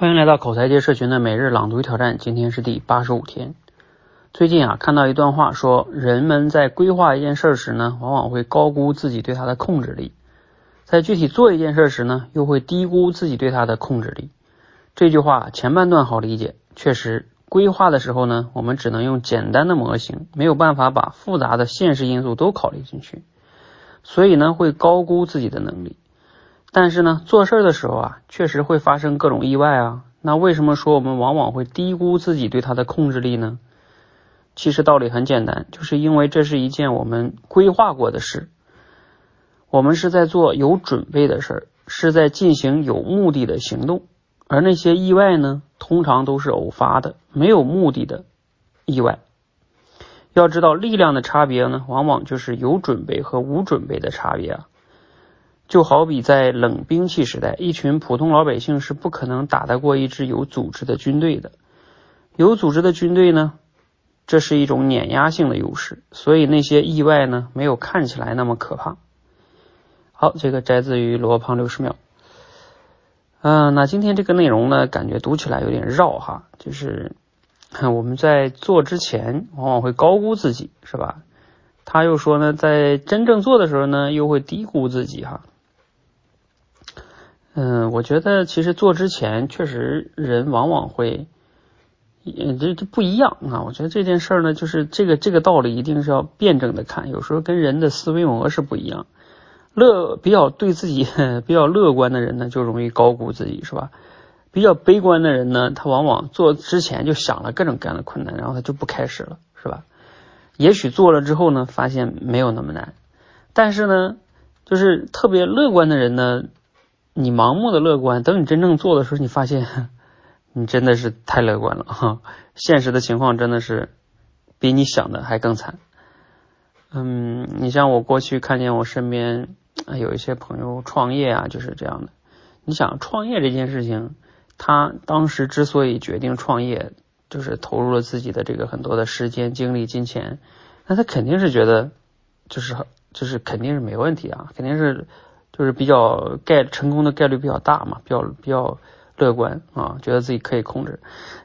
欢迎来到口才界社群的每日朗读挑战，今天是第八十五天。最近啊，看到一段话，说人们在规划一件事时呢，往往会高估自己对它的控制力；在具体做一件事时呢，又会低估自己对它的控制力。这句话前半段好理解，确实，规划的时候呢，我们只能用简单的模型，没有办法把复杂的现实因素都考虑进去，所以呢，会高估自己的能力。但是呢，做事的时候啊，确实会发生各种意外啊。那为什么说我们往往会低估自己对它的控制力呢？其实道理很简单，就是因为这是一件我们规划过的事，我们是在做有准备的事儿，是在进行有目的的行动。而那些意外呢，通常都是偶发的、没有目的的意外。要知道，力量的差别呢，往往就是有准备和无准备的差别啊。就好比在冷兵器时代，一群普通老百姓是不可能打得过一支有组织的军队的。有组织的军队呢，这是一种碾压性的优势，所以那些意外呢，没有看起来那么可怕。好，这个摘自于罗胖六十秒。嗯，那今天这个内容呢，感觉读起来有点绕哈，就是我们在做之前，往往会高估自己，是吧？他又说呢，在真正做的时候呢，又会低估自己哈。嗯，我觉得其实做之前确实人往往会，嗯，这这不一样啊。我觉得这件事儿呢，就是这个这个道理一定是要辩证的看，有时候跟人的思维模式不一样。乐比较对自己比较乐观的人呢，就容易高估自己，是吧？比较悲观的人呢，他往往做之前就想了各种各样的困难，然后他就不开始了，是吧？也许做了之后呢，发现没有那么难，但是呢，就是特别乐观的人呢。你盲目的乐观，等你真正做的时候，你发现你真的是太乐观了哈。现实的情况真的是比你想的还更惨。嗯，你像我过去看见我身边有一些朋友创业啊，就是这样的。你想创业这件事情，他当时之所以决定创业，就是投入了自己的这个很多的时间、精力、金钱，那他肯定是觉得就是就是肯定是没问题啊，肯定是。就是比较概成功的概率比较大嘛，比较比较乐观啊，觉得自己可以控制。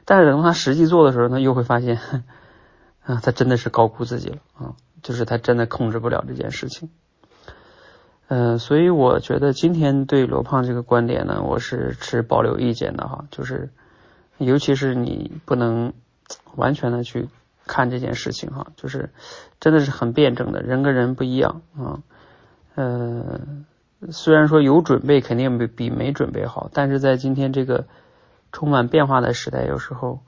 但是等他实际做的时候呢，又会发现 啊，他真的是高估自己了啊，就是他真的控制不了这件事情。嗯，所以我觉得今天对罗胖这个观点呢，我是持保留意见的哈，就是尤其是你不能完全的去看这件事情哈，就是真的是很辩证的，人跟人不一样啊，嗯。虽然说有准备肯定比比没准备好，但是在今天这个充满变化的时代，有时候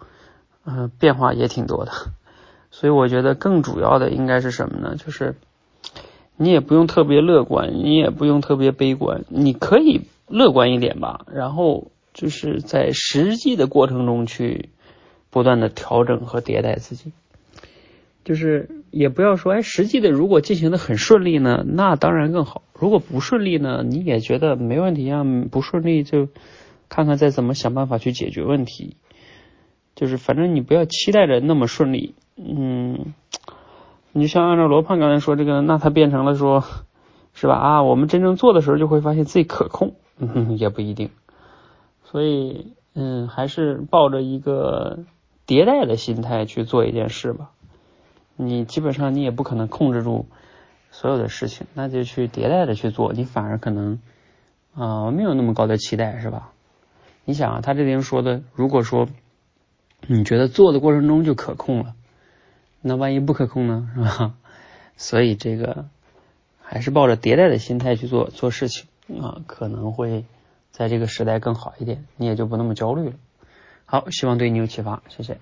嗯变化也挺多的，所以我觉得更主要的应该是什么呢？就是你也不用特别乐观，你也不用特别悲观，你可以乐观一点吧，然后就是在实际的过程中去不断的调整和迭代自己。就是也不要说，哎，实际的如果进行的很顺利呢，那当然更好。如果不顺利呢，你也觉得没问题啊，不顺利就看看再怎么想办法去解决问题。就是反正你不要期待着那么顺利，嗯，你就像按照罗胖刚才说这个，那他变成了说，是吧？啊，我们真正做的时候就会发现自己可控，嗯，也不一定。所以，嗯，还是抱着一个迭代的心态去做一件事吧。你基本上你也不可能控制住所有的事情，那就去迭代的去做，你反而可能啊没有那么高的期待，是吧？你想啊，他这边说的，如果说你觉得做的过程中就可控了，那万一不可控呢，是吧？所以这个还是抱着迭代的心态去做做事情啊，可能会在这个时代更好一点，你也就不那么焦虑了。好，希望对你有启发，谢谢。